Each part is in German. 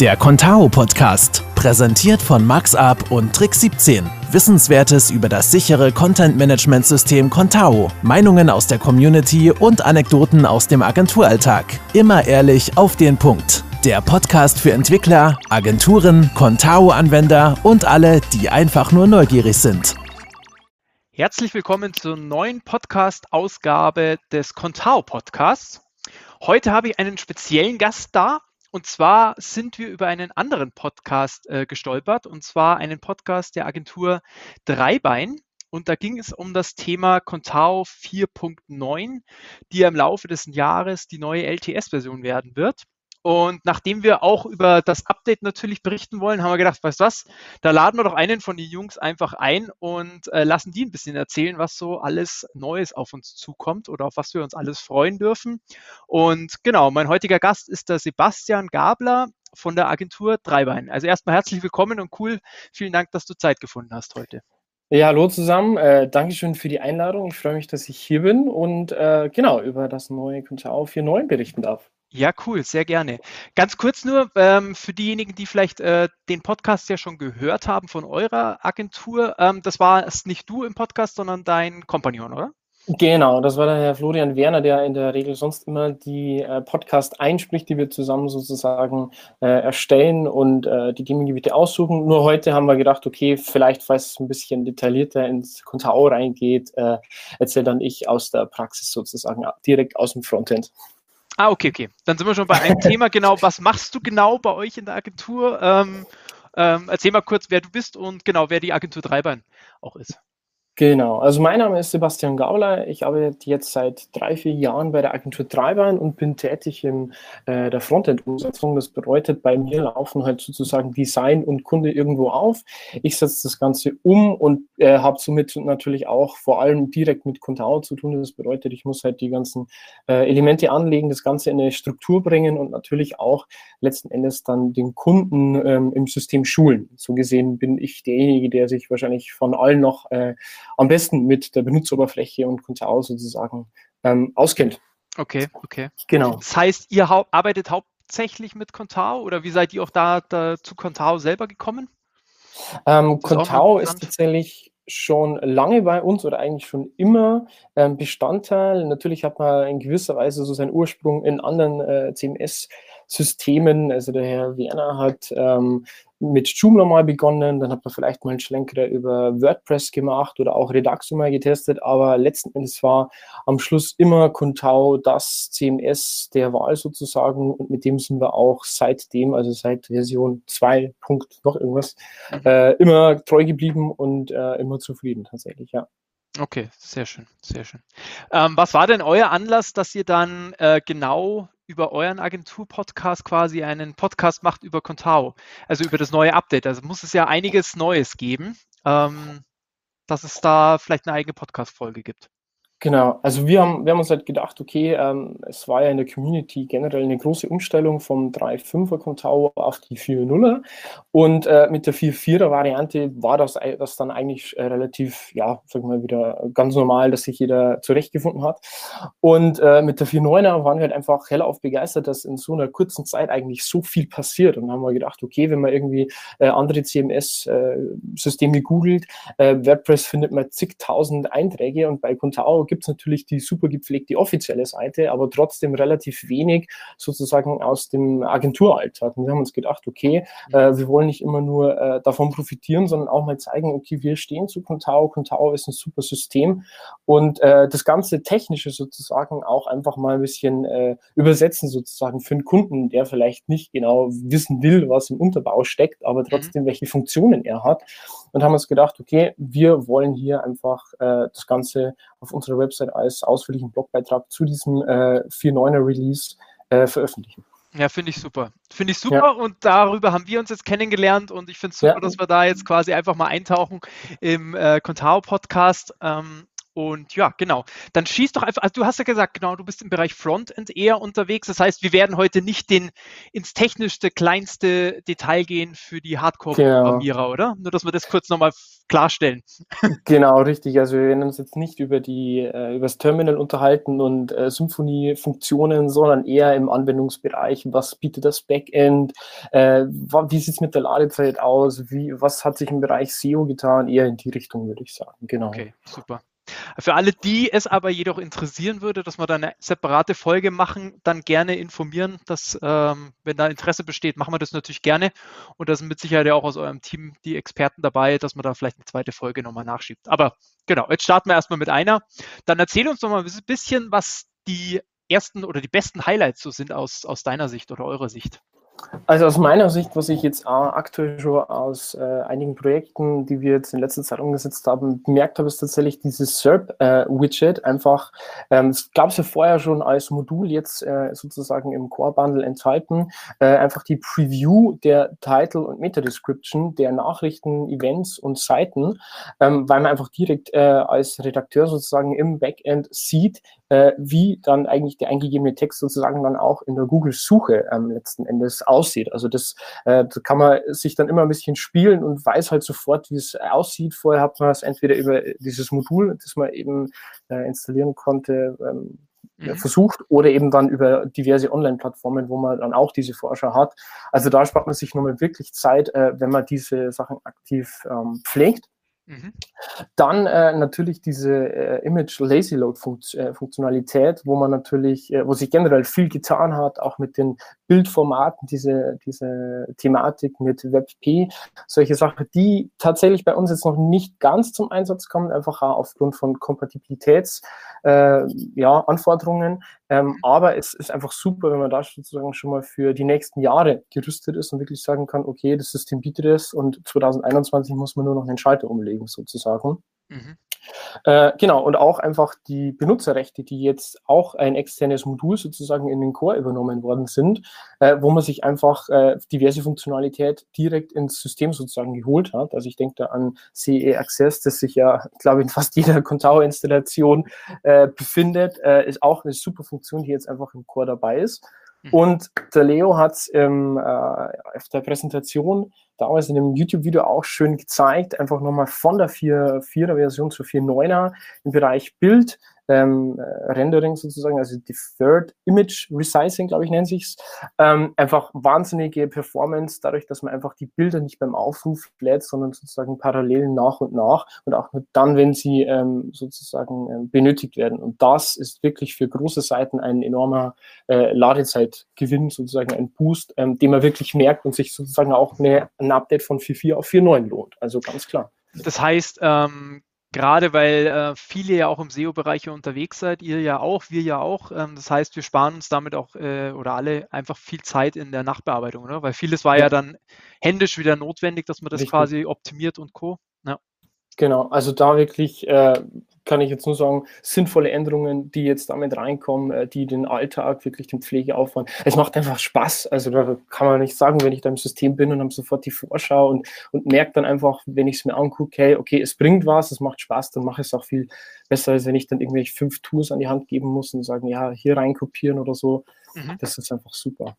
Der Contao Podcast, präsentiert von MaxUp und Trick 17. Wissenswertes über das sichere Content Management System Contao, Meinungen aus der Community und Anekdoten aus dem Agenturalltag. Immer ehrlich auf den Punkt. Der Podcast für Entwickler, Agenturen, Contao-Anwender und alle, die einfach nur neugierig sind. Herzlich willkommen zur neuen Podcast-Ausgabe des Contao Podcasts. Heute habe ich einen speziellen Gast da, und zwar sind wir über einen anderen Podcast äh, gestolpert, und zwar einen Podcast der Agentur Dreibein. Und da ging es um das Thema Contao 4.9, die im Laufe des Jahres die neue LTS-Version werden wird. Und nachdem wir auch über das Update natürlich berichten wollen, haben wir gedacht, weißt du was, da laden wir doch einen von den Jungs einfach ein und äh, lassen die ein bisschen erzählen, was so alles Neues auf uns zukommt oder auf was wir uns alles freuen dürfen. Und genau, mein heutiger Gast ist der Sebastian Gabler von der Agentur Dreibein. Also erstmal herzlich willkommen und cool. Vielen Dank, dass du Zeit gefunden hast heute. Ja, hallo zusammen. Äh, Dankeschön für die Einladung. Ich freue mich, dass ich hier bin und äh, genau über das neue Contao 4.9 berichten darf. Ja, cool, sehr gerne. Ganz kurz nur ähm, für diejenigen, die vielleicht äh, den Podcast ja schon gehört haben von eurer Agentur. Ähm, das war es nicht du im Podcast, sondern dein Kompagnon, oder? Genau, das war der Herr Florian Werner, der in der Regel sonst immer die äh, Podcast einspricht, die wir zusammen sozusagen äh, erstellen und äh, die Themengebiete aussuchen. Nur heute haben wir gedacht, okay, vielleicht, falls es ein bisschen detaillierter ins Kontao reingeht, äh, erzähle dann ich aus der Praxis sozusagen direkt aus dem Frontend. Ah, okay, okay. Dann sind wir schon bei einem Thema genau. Was machst du genau bei euch in der Agentur? Ähm, ähm, erzähl mal kurz, wer du bist und genau, wer die Agentur Dreibein auch ist. Genau, also mein Name ist Sebastian Gauler. Ich arbeite jetzt seit drei, vier Jahren bei der Agentur Dreibein und bin tätig in äh, der Frontend-Umsetzung. Das bedeutet, bei mir laufen halt sozusagen Design und Kunde irgendwo auf. Ich setze das Ganze um und äh, habe somit natürlich auch vor allem direkt mit Contao zu tun. Das bedeutet, ich muss halt die ganzen äh, Elemente anlegen, das Ganze in eine Struktur bringen und natürlich auch letzten Endes dann den Kunden ähm, im System schulen. So gesehen bin ich derjenige, der sich wahrscheinlich von allen noch äh, am besten mit der Benutzeroberfläche und Contao sozusagen ähm, auskennt. Okay, okay. Genau. Das heißt, ihr hau arbeitet hauptsächlich mit Contao oder wie seid ihr auch da, da zu Contao selber gekommen? Ähm, Contao ist tatsächlich schon lange bei uns oder eigentlich schon immer ähm, Bestandteil. Natürlich hat man in gewisser Weise so seinen Ursprung in anderen äh, CMS-Systemen. Also der Herr Werner hat ähm, mit Joomla mal begonnen, dann hat man vielleicht mal einen Schlenker über WordPress gemacht oder auch Redaxo mal getestet, aber letzten Endes war am Schluss immer Contao das CMS der Wahl sozusagen und mit dem sind wir auch seitdem, also seit Version 2. noch irgendwas, mhm. äh, immer treu geblieben und äh, immer zufrieden tatsächlich, ja. Okay, sehr schön, sehr schön. Ähm, was war denn euer Anlass, dass ihr dann äh, genau über euren Agentur-Podcast quasi einen Podcast macht über Contao, also über das neue Update? Also muss es ja einiges Neues geben, ähm, dass es da vielleicht eine eigene Podcast-Folge gibt. Genau, also wir haben, wir haben uns halt gedacht, okay, ähm, es war ja in der Community generell eine große Umstellung vom 3.5er Contao auf die 4.0er und äh, mit der 4.4er Variante war das, das dann eigentlich äh, relativ, ja, sag mal wieder ganz normal, dass sich jeder zurechtgefunden hat. Und äh, mit der 4.9er waren wir halt einfach hellauf begeistert, dass in so einer kurzen Zeit eigentlich so viel passiert. Und dann haben wir gedacht, okay, wenn man irgendwie äh, andere CMS-Systeme äh, googelt, äh, WordPress findet man zigtausend Einträge und bei Contao gibt es natürlich die super gepflegte offizielle Seite, aber trotzdem relativ wenig sozusagen aus dem Agenturalltag. Und wir haben uns gedacht, okay, äh, wir wollen nicht immer nur äh, davon profitieren, sondern auch mal zeigen, okay, wir stehen zu Contao. Contao ist ein super System und äh, das ganze Technische sozusagen auch einfach mal ein bisschen äh, übersetzen sozusagen für einen Kunden, der vielleicht nicht genau wissen will, was im Unterbau steckt, aber mhm. trotzdem welche Funktionen er hat. Und haben uns gedacht, okay, wir wollen hier einfach äh, das Ganze auf unserer Website als ausführlichen Blogbeitrag zu diesem äh, 4.9er Release äh, veröffentlichen. Ja, finde ich super. Finde ich super ja. und darüber haben wir uns jetzt kennengelernt und ich finde es super, ja. dass wir da jetzt quasi einfach mal eintauchen im äh, Contao Podcast. Ähm, Und ja, genau. Dann schieß doch einfach, also du hast ja gesagt, genau, du bist im Bereich Frontend eher unterwegs. Das heißt, wir werden heute nicht den ins technischste, kleinste Detail gehen für die Hardcore-Programmierer, genau. oder? Nur, dass wir das kurz nochmal klarstellen. Genau, richtig. Also wir werden uns jetzt nicht über die äh, über das Terminal unterhalten und äh, Symfony-Funktionen, sondern eher im Anwendungsbereich. Was bietet das Backend? Äh, wie sieht es mit der Ladezeit aus? Wie, was hat sich im Bereich SEO getan? Eher in die Richtung, würde ich sagen. Genau. Okay, super. Für alle, die es aber jedoch interessieren würde, dass wir da eine separate Folge machen, dann gerne informieren, dass, ähm, wenn da Interesse besteht, machen wir das natürlich gerne. Und da sind mit Sicherheit ja auch aus eurem Team die Experten dabei, dass man da vielleicht eine zweite Folge nochmal nachschiebt. Aber genau, jetzt starten wir erstmal mit einer. Dann erzähl uns doch mal ein bisschen, was die ersten oder die besten Highlights so sind aus, aus deiner Sicht oder eurer Sicht. Also aus meiner Sicht, was ich jetzt aktuell schon aus äh, einigen Projekten, die wir jetzt in letzter Zeit umgesetzt haben, bemerkt habe, ist tatsächlich dieses SERP-Widget. Äh, einfach, ähm, es gab es ja vorher schon als Modul, jetzt äh, sozusagen im Core-Bundle enthalten, äh, einfach die Preview der Title und Meta-Description der Nachrichten, Events und Seiten, ähm, weil man einfach direkt äh, als Redakteur sozusagen im Backend sieht, äh, wie dann eigentlich der eingegebene Text sozusagen dann auch in der Google-Suche ähm, letzten Endes aussieht. Also das, äh, da kann man sich dann immer ein bisschen spielen und weiß halt sofort, wie es aussieht. Vorher hat man es entweder über dieses Modul, das man eben äh, installieren konnte, ähm, mhm. versucht oder eben dann über diverse Online-Plattformen, wo man dann auch diese Vorschau hat. Also da spart man sich nochmal wirklich Zeit, äh, wenn man diese Sachen aktiv ähm, pflegt. Mhm. Dann äh, natürlich diese äh, Image Lazy Load äh, Funktionalität, wo man natürlich, äh, wo sich generell viel getan hat, auch mit den Bildformaten, diese, diese Thematik mit WebP, solche Sachen, die tatsächlich bei uns jetzt noch nicht ganz zum Einsatz kommen, einfach aufgrund von Kompatibilitäts, äh, ja. Ähm, mhm. aber es ist einfach super, wenn man da sozusagen schon mal für die nächsten Jahre gerüstet ist und wirklich sagen kann, okay, das System bietet es und 2021 muss man nur noch einen Schalter umlegen sozusagen. Mhm. Äh, genau, und auch einfach die Benutzerrechte, die jetzt auch ein externes Modul sozusagen in den Core übernommen worden sind, äh, wo man sich einfach äh, diverse Funktionalität direkt ins System sozusagen geholt hat. Also ich denke da an CE Access, das sich ja, glaube ich, in fast jeder Contao-Installation äh, befindet, äh, ist auch eine super Funktion, die jetzt einfach im Core dabei ist. Mhm. Und der Leo hat es ähm, auf der Präsentation damals in dem YouTube-Video auch schön gezeigt, einfach nochmal von der 4.4er-Version zur 4.9er im Bereich Bild ähm, Rendering sozusagen, also Deferred Image Resizing, glaube ich, nennt sich's. Ähm, einfach wahnsinnige Performance, dadurch, dass man einfach die Bilder nicht beim Aufruf lädt, sondern sozusagen parallel nach und nach und auch nur dann, wenn sie ähm, sozusagen ähm, benötigt werden. Und das ist wirklich für große Seiten ein enormer äh, Ladezeitgewinn, sozusagen ein Boost, ähm, den man wirklich merkt und sich sozusagen auch eine, ein Update von 4.4 auf 4.9 lohnt. Also ganz klar. Das heißt, ähm, Gerade weil äh, viele ja auch im SEO-Bereich unterwegs seid, ihr ja auch, wir ja auch. Ähm, das heißt, wir sparen uns damit auch äh, oder alle einfach viel Zeit in der Nachbearbeitung, oder? Weil vieles war ja, ja dann händisch wieder notwendig, dass man das Richtig. quasi optimiert und Co. Ja. Genau, also da wirklich äh, kann ich jetzt nur sagen, sinnvolle Änderungen, die jetzt damit reinkommen, äh, die den Alltag, wirklich den Pflegeaufwand. Es macht einfach Spaß. Also da kann man nicht sagen, wenn ich da im System bin und habe sofort die Vorschau und, und merke dann einfach, wenn ich es mir angucke, hey, okay, es bringt was, es macht Spaß, dann mache ich es auch viel besser, als wenn ich dann irgendwelche fünf Tools an die Hand geben muss und sagen, ja, hier reinkopieren oder so. Mhm. Das ist einfach super.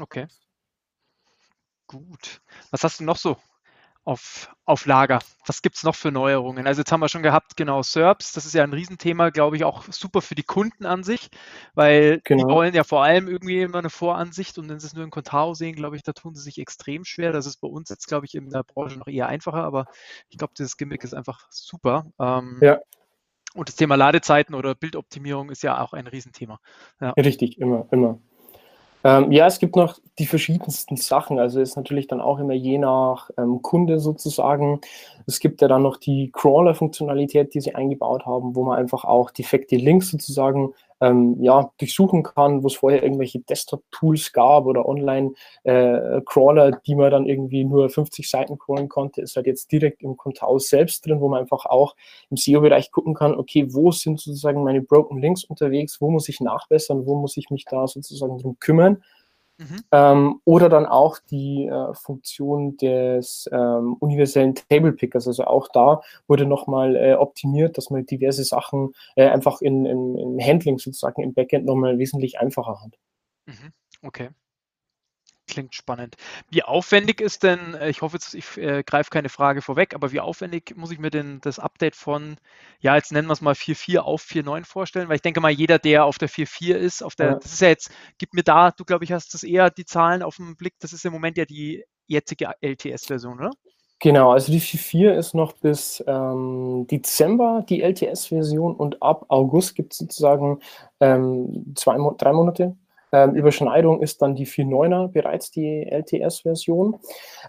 Okay. Gut. Was hast du noch so auf, auf Lager. Was gibt es noch für Neuerungen? Also jetzt haben wir schon gehabt, genau, SERPs, das ist ja ein Riesenthema, glaube ich, auch super für die Kunden an sich, weil genau. die wollen ja vor allem irgendwie immer eine Voransicht und wenn sie es nur in Contao sehen, glaube ich, da tun sie sich extrem schwer. Das ist bei uns jetzt, glaube ich, in der Branche noch eher einfacher, aber ich glaube, dieses Gimmick ist einfach super. Ähm, ja. Und das Thema Ladezeiten oder Bildoptimierung ist ja auch ein Riesenthema. Ja. Richtig, immer, immer. Ähm, ja, es gibt noch die verschiedensten Sachen. Also ist natürlich dann auch immer je nach ähm, Kunde sozusagen. Es gibt ja dann noch die Crawler-Funktionalität, die sie eingebaut haben, wo man einfach auch defekte Links sozusagen ähm, ja, durchsuchen kann, wo es vorher irgendwelche Desktop-Tools gab oder Online-Crawler, äh, die man dann irgendwie nur 50 Seiten crawlen konnte, ist halt jetzt direkt im Contao selbst drin, wo man einfach auch im SEO-Bereich gucken kann, okay, wo sind sozusagen meine Broken Links unterwegs, wo muss ich nachbessern, wo muss ich mich da sozusagen drum kümmern. Mhm. Ähm, oder dann auch die äh, Funktion des ähm, universellen Table Pickers. Also auch da wurde nochmal äh, optimiert, dass man diverse Sachen äh, einfach in, in, in Handling sozusagen im Backend nochmal wesentlich einfacher hat. Mhm. Okay. Klingt spannend. Wie aufwendig ist denn, äh, ich hoffe, jetzt, ich äh, greife keine Frage vorweg, aber wie aufwendig muss ich mir denn das Update von, ja, jetzt nennen wir es mal 4.4 auf 4.9 vorstellen? Weil ich denke mal, jeder, der auf der 4.4 ist, auf der, ja. das ist ja jetzt, gib mir da, du glaube ich, hast das eher die Zahlen auf dem Blick, das ist im Moment ja die jetzige LTS-Version, oder? Genau, also die 4.4 ist noch bis ähm, Dezember die LTS-Version und ab August gibt es sozusagen ähm, zwei, drei Monate ähm, Überschneidung ist dann die 4.9er bereits die LTS-Version.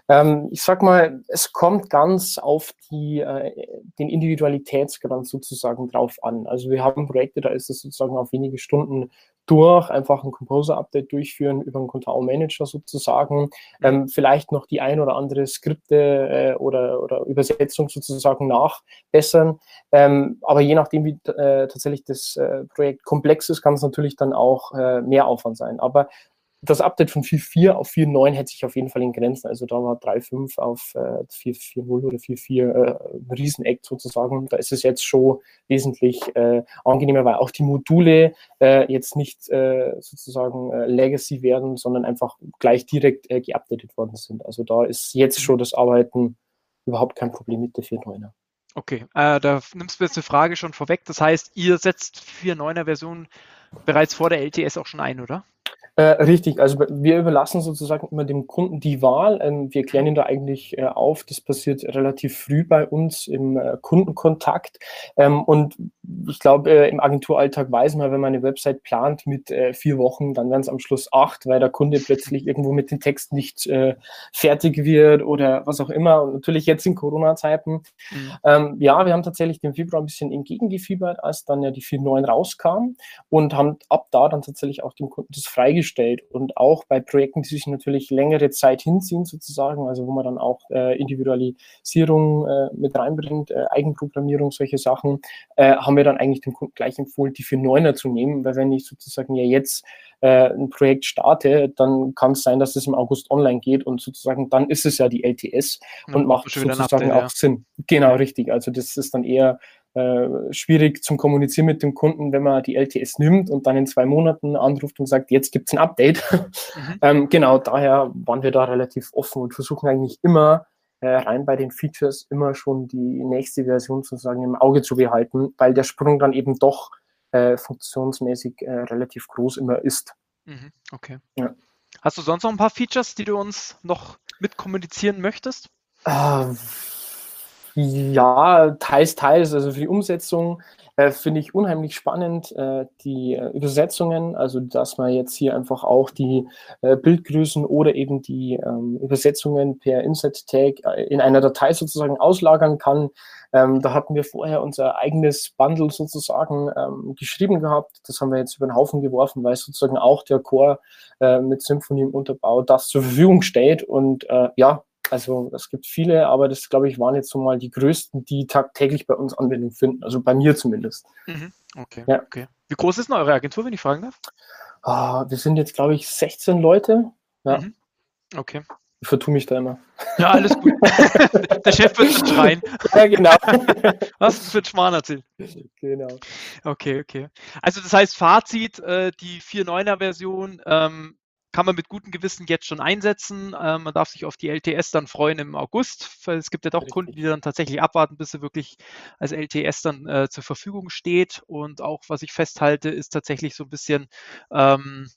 Ähm, ich sag mal, es kommt ganz auf die, äh, den Individualitätsgrad sozusagen drauf an. Also wir haben Projekte, da ist es sozusagen auf wenige Stunden durch, einfach ein Composer-Update durchführen über einen Contao-Manager sozusagen, ähm, vielleicht noch die ein oder andere Skripte äh, oder, oder Übersetzung sozusagen nachbessern. Ähm, aber je nachdem, wie äh, tatsächlich das äh, Projekt komplex ist, kann es natürlich dann auch äh, mehr Aufwand sein. Aber das Update von 4.4 auf 4.9 hätte sich auf jeden Fall in Grenzen. Also da war 3.5 auf äh, 4.4.0 oder 4.4 äh, ein Rieseneck sozusagen. Da ist es jetzt schon wesentlich äh, angenehmer, weil auch die Module äh, jetzt nicht äh, sozusagen äh, Legacy werden, sondern einfach gleich direkt äh, geupdatet worden sind. Also da ist jetzt schon das Arbeiten überhaupt kein Problem mit der 4.9er. Okay, äh, da nimmst du jetzt eine Frage schon vorweg. Das heißt, ihr setzt 4.9er Version bereits vor der LTS auch schon ein, oder? Äh, richtig, also wir überlassen sozusagen immer dem Kunden die Wahl. Ähm, wir klären ihn da eigentlich äh, auf. Das passiert relativ früh bei uns im äh, Kundenkontakt. Ähm, und ich glaube, äh, im Agenturalltag weiß man, wenn man eine Website plant mit äh, vier Wochen, dann werden es am Schluss acht, weil der Kunde plötzlich irgendwo mit dem Text nicht äh, fertig wird oder was auch immer. Und natürlich jetzt in Corona-Zeiten. Mhm. Ähm, ja, wir haben tatsächlich dem Februar ein bisschen entgegengefiebert, als dann ja die 4.9 rauskam und haben ab da dann tatsächlich auch dem Kunden das freigestellt gestellt und auch bei Projekten, die sich natürlich längere Zeit hinziehen sozusagen, also wo man dann auch äh, Individualisierung äh, mit reinbringt, äh, Eigenprogrammierung, solche Sachen, äh, haben wir dann eigentlich dem Kunden gleich empfohlen, die für Neuner zu nehmen, weil wenn ich sozusagen ja jetzt äh, ein Projekt starte, dann kann es sein, dass es im August online geht und sozusagen dann ist es ja die LTS und mhm, macht sozusagen Update, auch ja. Sinn. Genau, richtig. Also das ist dann eher äh, schwierig zum Kommunizieren mit dem Kunden, wenn man die LTS nimmt und dann in zwei Monaten anruft und sagt, jetzt gibt es ein Update. Mhm. ähm, genau, daher waren wir da relativ offen und versuchen eigentlich immer äh, rein bei den Features immer schon die nächste Version sozusagen im Auge zu behalten, weil der Sprung dann eben doch äh, funktionsmäßig äh, relativ groß immer ist. Mhm. Okay. Ja. Hast du sonst noch ein paar Features, die du uns noch mit kommunizieren möchtest? Uh, ja, teils, teils. Also für die Umsetzung äh, finde ich unheimlich spannend äh, die äh, Übersetzungen, also dass man jetzt hier einfach auch die äh, Bildgrößen oder eben die ähm, Übersetzungen per Insert-Tag äh, in einer Datei sozusagen auslagern kann. Ähm, da hatten wir vorher unser eigenes Bundle sozusagen ähm, geschrieben gehabt. Das haben wir jetzt über den Haufen geworfen, weil sozusagen auch der Core äh, mit Symphony im Unterbau das zur Verfügung steht. Und ja, also es gibt viele, aber das, glaube ich, waren jetzt so mal die größten, die tagtäglich bei uns Anwendung finden. Also bei mir zumindest. Mhm. Okay, ja. okay. Wie groß ist denn eure Agentur, wenn ich fragen darf? Ah, wir sind jetzt, glaube ich, 16 Leute. Ja. Mhm. Okay. Ich vertue mich da immer. Ja, alles gut. Der Chef wird schon schreien. Ja, genau. Was ist für ein Schmarrn erzählt? Genau. Okay, okay. Also das heißt, Fazit, äh, die 4.9er Version ähm, kann man mit gutem Gewissen jetzt schon einsetzen. Äh, man darf sich auf die LTS dann freuen im August. Weil es gibt ja doch. Kunden, die dann tatsächlich abwarten, bis sie wirklich als LTS dann äh, zur Verfügung steht. Und auch was ich festhalte, ist tatsächlich so ein bisschen ähm,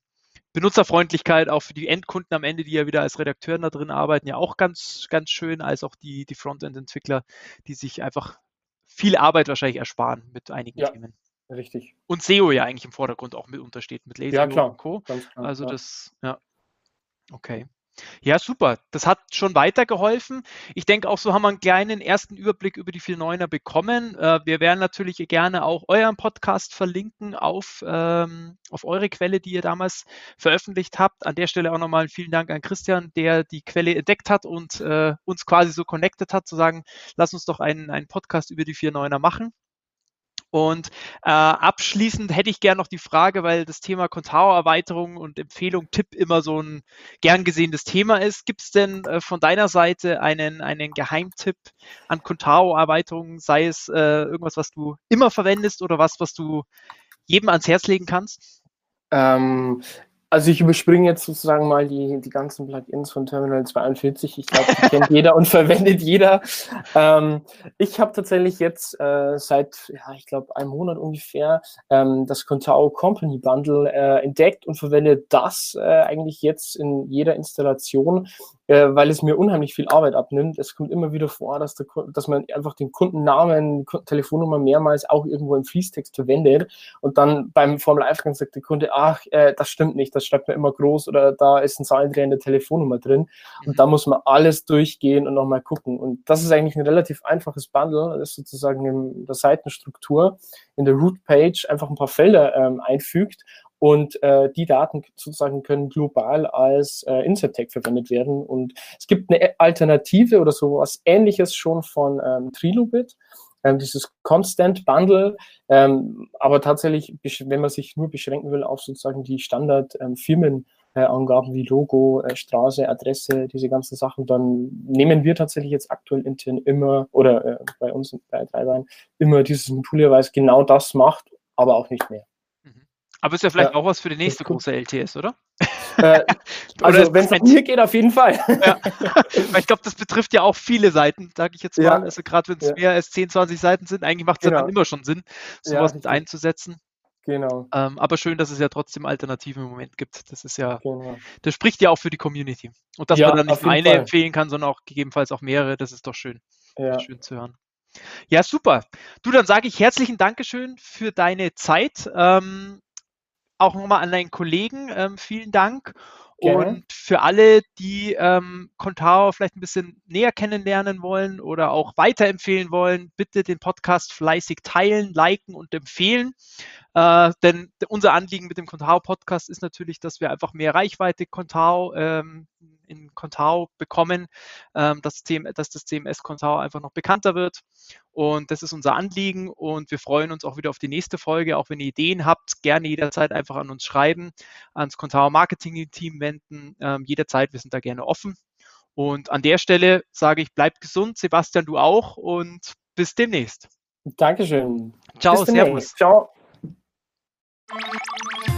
Benutzerfreundlichkeit auch für die Endkunden am Ende, die ja wieder als Redakteuren da drin arbeiten, ja auch ganz, ganz schön, als auch die, die Frontend-Entwickler, die sich einfach viel Arbeit wahrscheinlich ersparen mit einigen ja. Themen. Richtig. Und SEO ja eigentlich im Vordergrund auch mit untersteht, mit Laser ja, klar. und Co. Klar, also ja. das, ja. Okay. Ja, super. Das hat schon weitergeholfen. Ich denke auch, so haben wir einen kleinen ersten Überblick über die 4.9er bekommen. Äh, wir werden natürlich gerne auch euren Podcast verlinken auf, ähm, auf eure Quelle, die ihr damals veröffentlicht habt. An der Stelle auch nochmal vielen Dank an Christian, der die Quelle entdeckt hat und äh, uns quasi so connected hat, zu sagen, lass uns doch einen, einen Podcast über die 4.9er machen. Und äh, abschließend hätte ich gerne noch die Frage, weil das Thema Contao-Erweiterung und Empfehlung, Tipp immer so ein gern gesehenes Thema ist. Gibt es denn äh, von deiner Seite einen, einen Geheimtipp an Contao-Erweiterungen, sei es äh, irgendwas, was du immer verwendest oder was, was du jedem ans Herz legen kannst? Ähm, also ich überspringe jetzt sozusagen mal die, die ganzen Plugins von Terminal 42. Ich glaube, die kennt jeder und verwendet jeder. Ähm, ich habe tatsächlich jetzt äh, seit, ja, ich glaube, einem Monat ungefähr ähm, das Contao Company Bundle äh, entdeckt und verwende das äh, eigentlich jetzt in jeder Installation äh, weil es mir unheimlich viel Arbeit abnimmt. Es kommt immer wieder vor, dass, der, dass man einfach den Kundennamen, Telefonnummer mehrmals auch irgendwo im Fließtext verwendet und dann beim Formel-Eingang sagt der Kunde, ach, äh, das stimmt nicht, das schreibt man immer groß oder da ist ein Zahlendreher in der Telefonnummer drin und mhm. da muss man alles durchgehen und nochmal gucken und das ist eigentlich ein relativ einfaches Bundle, das sozusagen in der Seitenstruktur in der Root-Page einfach ein paar Felder ähm, einfügt und äh, die Daten sozusagen können global als äh, Tag verwendet werden. Und es gibt eine Alternative oder sowas ähnliches schon von ähm, Trilobit, ähm, dieses Constant Bundle. Ähm, aber tatsächlich, wenn man sich nur beschränken will auf sozusagen die Standard ähm, äh, Angaben wie Logo, äh, Straße, Adresse, diese ganzen Sachen, dann nehmen wir tatsächlich jetzt aktuell intern immer oder äh, bei uns bei Treibein immer dieses Modul, weil es genau das macht, aber auch nicht mehr. Aber ist ja vielleicht ja, auch was für die nächste große LTS, oder? Äh, also wenn es nach mir geht, auf jeden Fall. Ja. ich glaube, das betrifft ja auch viele Seiten, sage ich jetzt mal. Ja. Also gerade wenn es ja. mehr als 10, 20 Seiten sind, eigentlich macht es genau. ja dann immer schon Sinn, sowas mit einzusetzen. Genau. Ähm, aber schön, dass es ja trotzdem Alternativen im Moment gibt. Das ist ja, genau. das spricht ja auch für die Community. Und dass man dann nicht eine Fall. empfehlen kann, sondern auch gegebenenfalls auch mehrere, das ist doch schön. Schön zu hören. Ja, super. Du, dann sage ich herzlichen Dankeschön für deine Zeit. Ähm, auch nochmal an deinen Kollegen ähm, vielen Dank. Gerne. Und für alle, die ähm, Contao vielleicht ein bisschen näher kennenlernen wollen oder auch weiterempfehlen wollen, bitte den Podcast fleißig teilen, liken und empfehlen. Äh, denn unser Anliegen mit dem Contao Podcast ist natürlich, dass wir einfach mehr Reichweite Contao ähm, in Contao bekommen, ähm, dass, dass, das CMS Contao einfach noch bekannter wird. Und das ist unser Anliegen und wir freuen uns auch wieder auf die nächste Folge. Auch wenn ihr Ideen habt, gerne jederzeit einfach an uns schreiben, ans Contao Marketing Team wenden. Ähm, jederzeit, wir sind da gerne offen. Und an der Stelle sage ich, bleibt gesund, Sebastian, du auch und bis demnächst. Dankeschön. Ciao, Servus. Ciao.